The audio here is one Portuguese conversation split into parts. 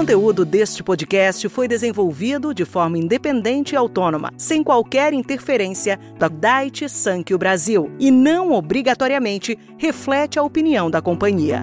conteúdo deste podcast foi desenvolvido de forma independente e autônoma, sem qualquer interferência da Daiichi Sankyo Brasil e não obrigatoriamente reflete a opinião da companhia.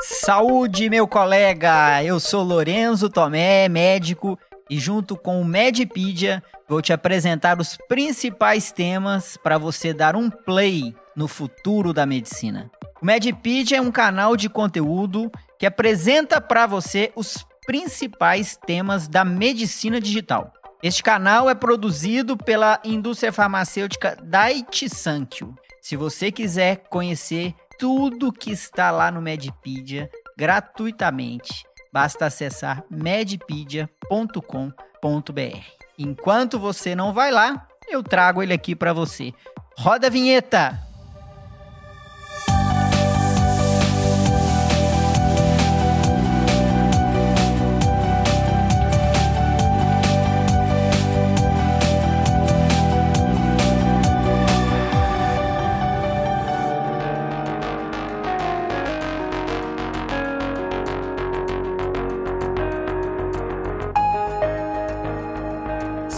Saúde, meu colega! Eu sou Lorenzo Tomé, médico, e junto com o Medipedia vou te apresentar os principais temas para você dar um play no futuro da medicina. O Medipedia é um canal de conteúdo que apresenta para você os principais temas da medicina digital. Este canal é produzido pela indústria farmacêutica Daiichi Sankyo. Se você quiser conhecer tudo que está lá no Medipedia gratuitamente, basta acessar medipedia.com.br. Enquanto você não vai lá, eu trago ele aqui para você. Roda a vinheta!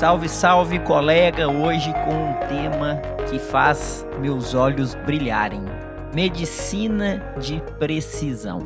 Salve, salve, colega! Hoje com um tema que faz meus olhos brilharem: medicina de precisão.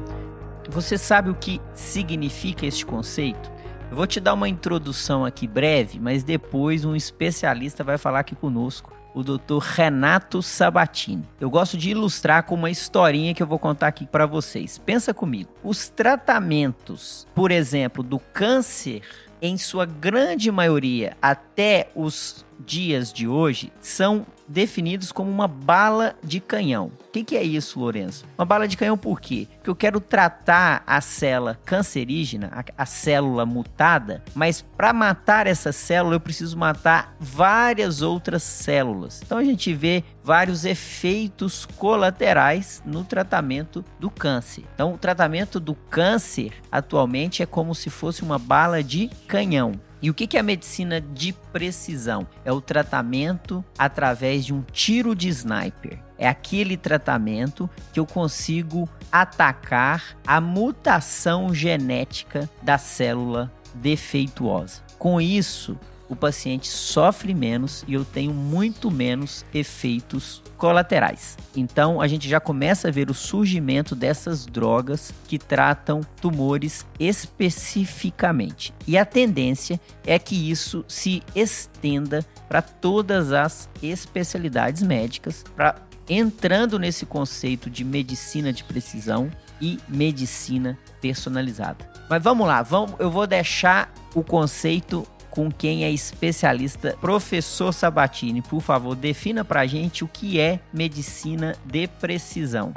Você sabe o que significa este conceito? Eu vou te dar uma introdução aqui breve, mas depois um especialista vai falar aqui conosco, o Dr. Renato Sabatini. Eu gosto de ilustrar com uma historinha que eu vou contar aqui para vocês. Pensa comigo. Os tratamentos, por exemplo, do câncer em sua grande maioria, até os dias de hoje, são definidos como uma bala de canhão. O que, que, é isso, Lourenço? Uma bala de canhão por quê? Porque eu quero tratar a célula cancerígena, a, a célula mutada, mas para matar essa célula eu preciso matar várias outras células. Então a gente vê vários efeitos colaterais no tratamento do câncer. Então o tratamento do câncer atualmente é como se fosse uma bala de canhão. E o que é a medicina de precisão? É o tratamento através de um tiro de sniper. É aquele tratamento que eu consigo atacar a mutação genética da célula defeituosa. Com isso, o paciente sofre menos e eu tenho muito menos efeitos colaterais. Então a gente já começa a ver o surgimento dessas drogas que tratam tumores especificamente. E a tendência é que isso se estenda para todas as especialidades médicas, para entrando nesse conceito de medicina de precisão e medicina personalizada. Mas vamos lá, vamos, eu vou deixar o conceito com quem é especialista, professor Sabatini. Por favor, defina para a gente o que é medicina de precisão.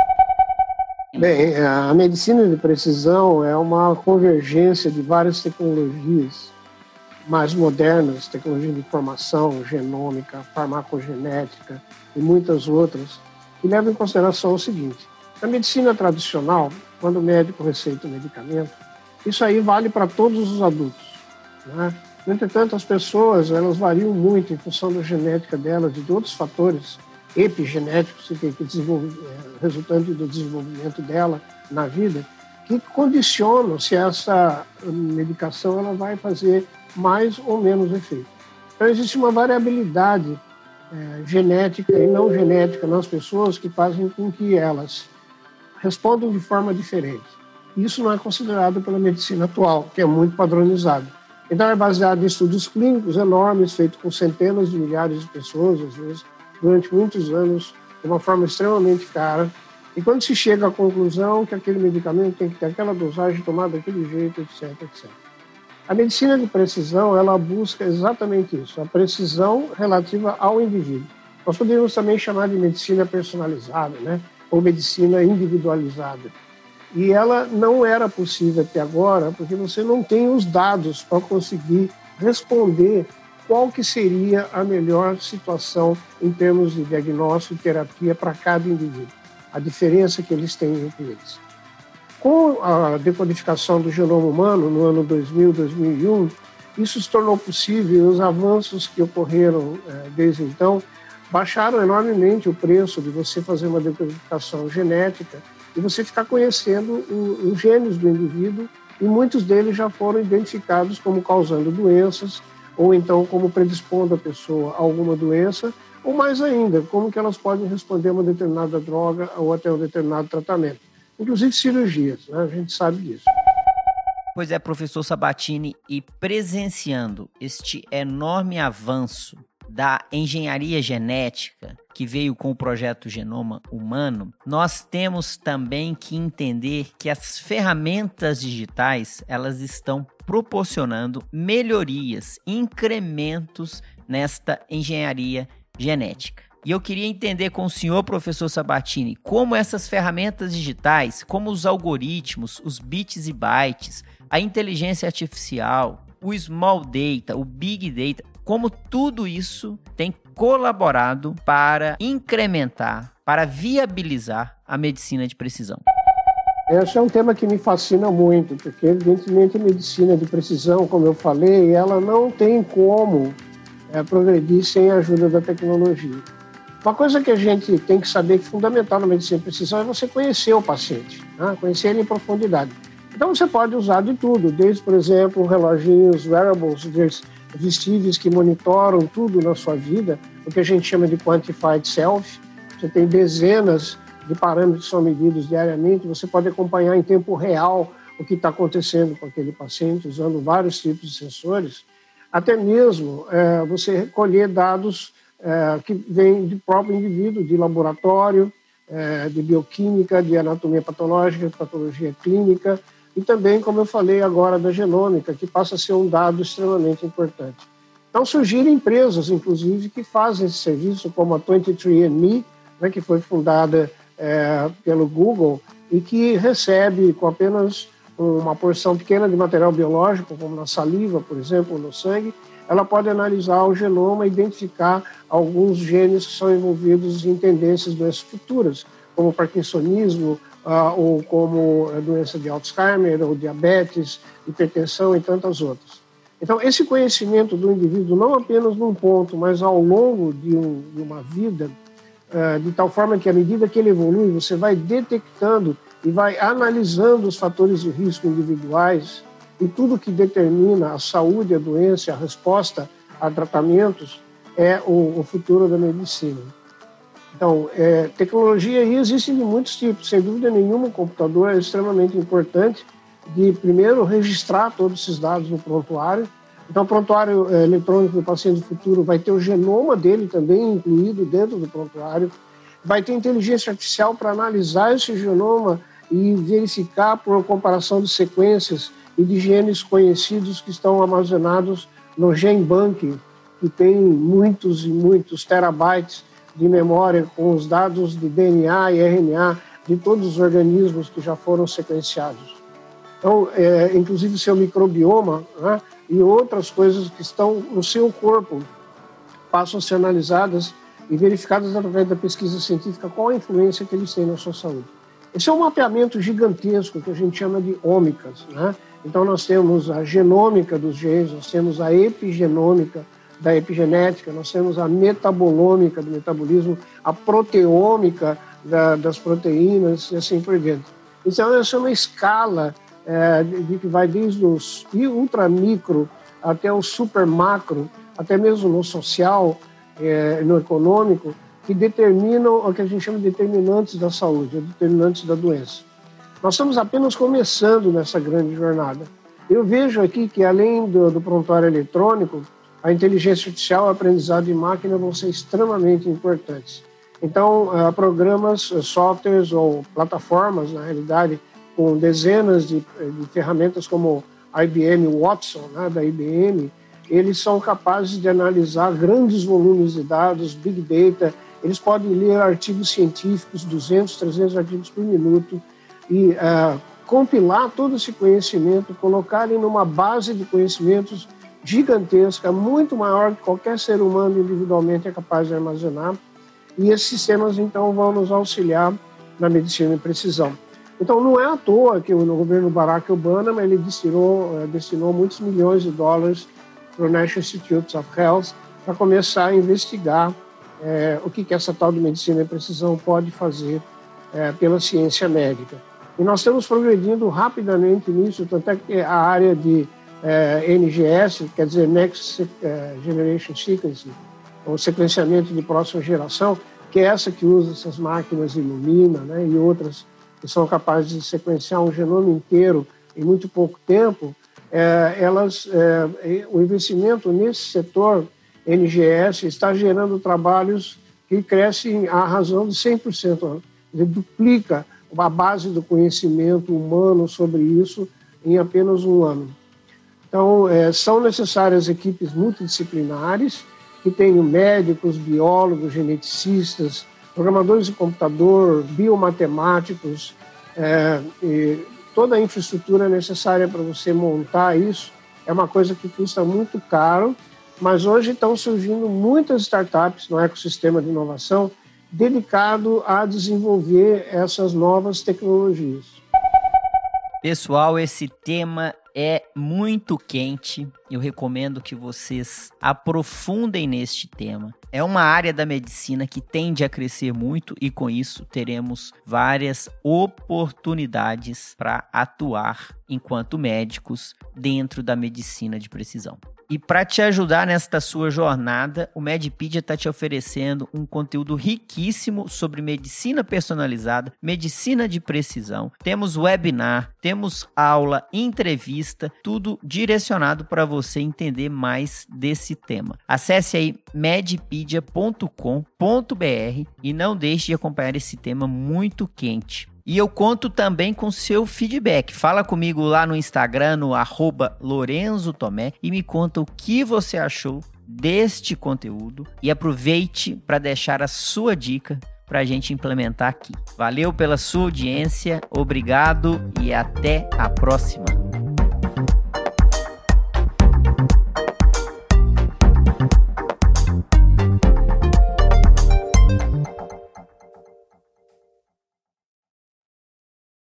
Bem, a medicina de precisão é uma convergência de várias tecnologias mais modernas, tecnologia de informação, genômica, farmacogenética e muitas outras, que levam em consideração o seguinte: na medicina tradicional, quando o médico receita um medicamento, isso aí vale para todos os adultos. Né? No entretanto, as pessoas elas variam muito em função da genética delas e de outros fatores epigenéticos que, que é, resultante do desenvolvimento dela na vida, que condicionam se essa medicação ela vai fazer mais ou menos efeito. Então, existe uma variabilidade é, genética e não genética nas pessoas que fazem com que elas respondam de forma diferente. Isso não é considerado pela medicina atual, que é muito padronizada. Então, é baseado em estudos clínicos enormes, feitos com centenas de milhares de pessoas, às vezes, durante muitos anos, de uma forma extremamente cara. E quando se chega à conclusão que aquele medicamento tem que ter aquela dosagem tomada daquele jeito, etc, etc. A medicina de precisão, ela busca exatamente isso, a precisão relativa ao indivíduo. Nós podemos também chamar de medicina personalizada, né? ou medicina individualizada. E ela não era possível até agora, porque você não tem os dados para conseguir responder qual que seria a melhor situação em termos de diagnóstico e terapia para cada indivíduo, a diferença que eles têm entre eles. Com a decodificação do genoma humano no ano 2000, 2001, isso se tornou possível e os avanços que ocorreram eh, desde então baixaram enormemente o preço de você fazer uma decodificação genética e você ficar conhecendo os genes do indivíduo e muitos deles já foram identificados como causando doenças ou então como predispondo a pessoa a alguma doença ou mais ainda, como que elas podem responder a uma determinada droga ou até um determinado tratamento, inclusive cirurgias, né? a gente sabe disso. Pois é, professor Sabatini, e presenciando este enorme avanço da engenharia genética que veio com o projeto Genoma Humano, nós temos também que entender que as ferramentas digitais, elas estão proporcionando melhorias, incrementos nesta engenharia genética. E eu queria entender com o senhor, professor Sabatini, como essas ferramentas digitais, como os algoritmos, os bits e bytes, a inteligência artificial, o small data, o big data, como tudo isso tem colaborado para incrementar, para viabilizar a medicina de precisão. Esse é um tema que me fascina muito, porque evidentemente a medicina de precisão, como eu falei, ela não tem como é, progredir sem a ajuda da tecnologia. Uma coisa que a gente tem que saber que é fundamental na medicina de precisão é você conhecer o paciente, né? conhecer ele em profundidade. Então você pode usar de tudo, desde, por exemplo, reloginhos, wearables, vestíveis que monitoram tudo na sua vida, o que a gente chama de quantified self. Você tem dezenas de parâmetros que são medidos diariamente, você pode acompanhar em tempo real o que está acontecendo com aquele paciente, usando vários tipos de sensores, até mesmo é, você recolher dados é, que vêm do próprio indivíduo, de laboratório, é, de bioquímica, de anatomia patológica, de patologia clínica, e também, como eu falei agora, da genômica, que passa a ser um dado extremamente importante. Então, surgiram empresas, inclusive, que fazem esse serviço, como a 23andMe, né, que foi fundada é, pelo Google e que recebe com apenas uma porção pequena de material biológico, como na saliva, por exemplo, no sangue, ela pode analisar o genoma e identificar alguns genes que são envolvidos em tendências doenças futuras, como parkinsonismo, uh, ou como a doença de Alzheimer, ou diabetes, hipertensão e tantas outras. Então, esse conhecimento do indivíduo, não apenas num ponto, mas ao longo de, um, de uma vida, uh, de tal forma que, à medida que ele evolui, você vai detectando e vai analisando os fatores de risco individuais e tudo que determina a saúde, a doença, a resposta a tratamentos, é o, o futuro da medicina. Então, é, tecnologia aí existe de muitos tipos. Sem dúvida nenhuma, o computador é extremamente importante de, primeiro, registrar todos esses dados no prontuário. Então, o prontuário é, eletrônico do paciente do futuro vai ter o genoma dele também incluído dentro do prontuário. Vai ter inteligência artificial para analisar esse genoma e verificar por comparação de sequências e de genes conhecidos que estão armazenados no GenBank, que tem muitos e muitos terabytes de memória com os dados de DNA e RNA de todos os organismos que já foram sequenciados. Então, é, inclusive seu microbioma né, e outras coisas que estão no seu corpo passam a ser analisadas e verificadas através da pesquisa científica qual a influência que eles têm na sua saúde. Esse é um mapeamento gigantesco que a gente chama de ômicas. Né? Então, nós temos a genômica dos genes, nós temos a epigenômica, da epigenética, nós temos a metabolômica do metabolismo, a proteômica da, das proteínas e assim por diante. Então, essa é uma escala é, de, que vai desde os ultramicro até o super macro, até mesmo no social, é, no econômico, que determinam o que a gente chama de determinantes da saúde, determinantes da doença. Nós estamos apenas começando nessa grande jornada. Eu vejo aqui que, além do, do prontuário eletrônico, a inteligência artificial o aprendizado de máquina vão ser extremamente importantes. Então, uh, programas, uh, softwares ou plataformas, na realidade, com dezenas de, de ferramentas como IBM Watson, né, da IBM, eles são capazes de analisar grandes volumes de dados, big data, eles podem ler artigos científicos, 200, 300 artigos por minuto, e uh, compilar todo esse conhecimento, colocarem numa base de conhecimentos gigantesca, muito maior que qualquer ser humano individualmente é capaz de armazenar. E esses sistemas, então, vão nos auxiliar na medicina de precisão. Então, não é à toa que o governo Barack Obama ele destinou, eh, destinou muitos milhões de dólares para o National Institutes of Health para começar a investigar é, o que, que essa tal de medicina de precisão pode fazer é, pela ciência médica. E nós estamos progredindo rapidamente nisso, tanto é que a área de é, NGS, quer dizer Next é, Generation Sequencing, ou sequenciamento de próxima geração, que é essa que usa essas máquinas Illumina né, e outras que são capazes de sequenciar um genoma inteiro em muito pouco tempo, é, elas, é, o investimento nesse setor NGS está gerando trabalhos que crescem à razão de 100%, ele duplica a base do conhecimento humano sobre isso em apenas um ano. Então, é, são necessárias equipes multidisciplinares que tenham médicos, biólogos, geneticistas, programadores de computador, biomatemáticos, é, toda a infraestrutura necessária para você montar isso é uma coisa que custa muito caro, mas hoje estão surgindo muitas startups no ecossistema de inovação dedicado a desenvolver essas novas tecnologias. Pessoal, esse tema é muito quente. Eu recomendo que vocês aprofundem neste tema. É uma área da medicina que tende a crescer muito e com isso teremos várias oportunidades para atuar enquanto médicos dentro da medicina de precisão. E para te ajudar nesta sua jornada, o Medpedia está te oferecendo um conteúdo riquíssimo sobre medicina personalizada, medicina de precisão. Temos webinar, temos aula, entrevista, tudo direcionado para você entender mais desse tema. Acesse aí medpedia.com.br e não deixe de acompanhar esse tema muito quente. E eu conto também com seu feedback. Fala comigo lá no Instagram, no arroba Lorenzo Tomé, e me conta o que você achou deste conteúdo. E aproveite para deixar a sua dica para a gente implementar aqui. Valeu pela sua audiência, obrigado e até a próxima.